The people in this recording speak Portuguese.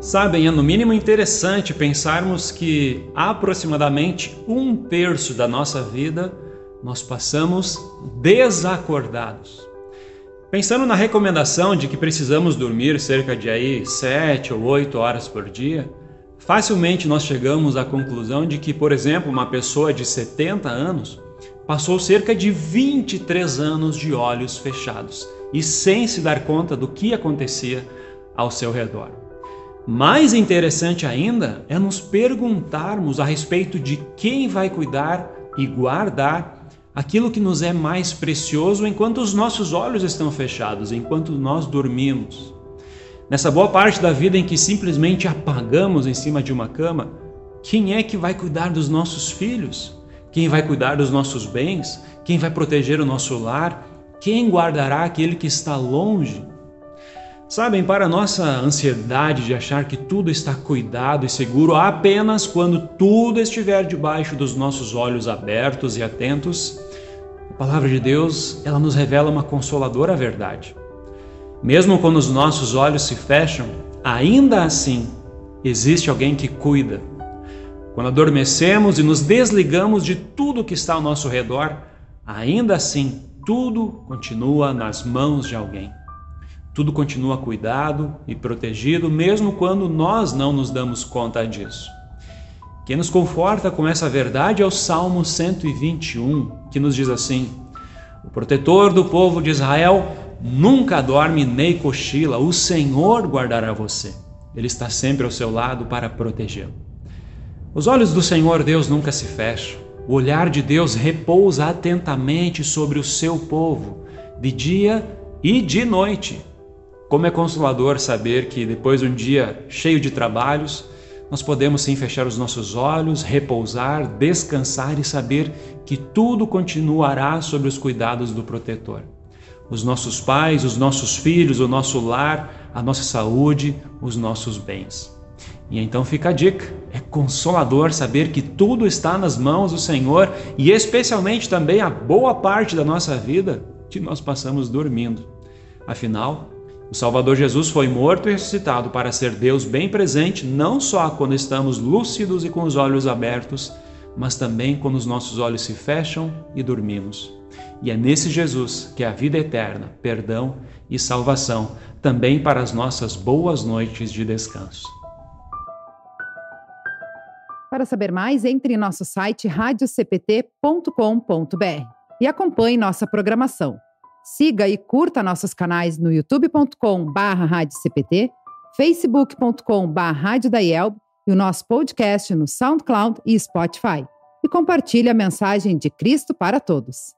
Sabem, é no mínimo interessante pensarmos que aproximadamente um terço da nossa vida nós passamos desacordados. Pensando na recomendação de que precisamos dormir cerca de aí 7 ou 8 horas por dia, facilmente nós chegamos à conclusão de que, por exemplo, uma pessoa de 70 anos passou cerca de 23 anos de olhos fechados e sem se dar conta do que acontecia ao seu redor. Mais interessante ainda é nos perguntarmos a respeito de quem vai cuidar e guardar aquilo que nos é mais precioso enquanto os nossos olhos estão fechados, enquanto nós dormimos. Nessa boa parte da vida em que simplesmente apagamos em cima de uma cama, quem é que vai cuidar dos nossos filhos? Quem vai cuidar dos nossos bens? Quem vai proteger o nosso lar? Quem guardará aquele que está longe? Sabem, para nossa ansiedade de achar que tudo está cuidado e seguro apenas quando tudo estiver debaixo dos nossos olhos abertos e atentos, a palavra de Deus, ela nos revela uma consoladora verdade. Mesmo quando os nossos olhos se fecham, ainda assim existe alguém que cuida. Quando adormecemos e nos desligamos de tudo que está ao nosso redor, ainda assim tudo continua nas mãos de alguém. Tudo continua cuidado e protegido, mesmo quando nós não nos damos conta disso. Quem nos conforta com essa verdade é o Salmo 121, que nos diz assim: O protetor do povo de Israel nunca dorme nem cochila, o Senhor guardará você. Ele está sempre ao seu lado para protegê-lo. Os olhos do Senhor Deus nunca se fecham. O olhar de Deus repousa atentamente sobre o seu povo, de dia e de noite. Como é consolador saber que depois de um dia cheio de trabalhos, nós podemos sim fechar os nossos olhos, repousar, descansar e saber que tudo continuará sob os cuidados do protetor. Os nossos pais, os nossos filhos, o nosso lar, a nossa saúde, os nossos bens. E então fica a dica: é consolador saber que tudo está nas mãos do Senhor e, especialmente, também a boa parte da nossa vida que nós passamos dormindo. Afinal, o Salvador Jesus foi morto e ressuscitado para ser Deus bem presente, não só quando estamos lúcidos e com os olhos abertos, mas também quando os nossos olhos se fecham e dormimos. E é nesse Jesus que é a vida eterna, perdão e salvação, também para as nossas boas noites de descanso. Para saber mais, entre em nosso site radiocpt.com.br e acompanhe nossa programação. Siga e curta nossos canais no youtube.com/radiocpt, facebook.com/radiodaielb e o nosso podcast no SoundCloud e Spotify. E compartilhe a mensagem de Cristo para todos.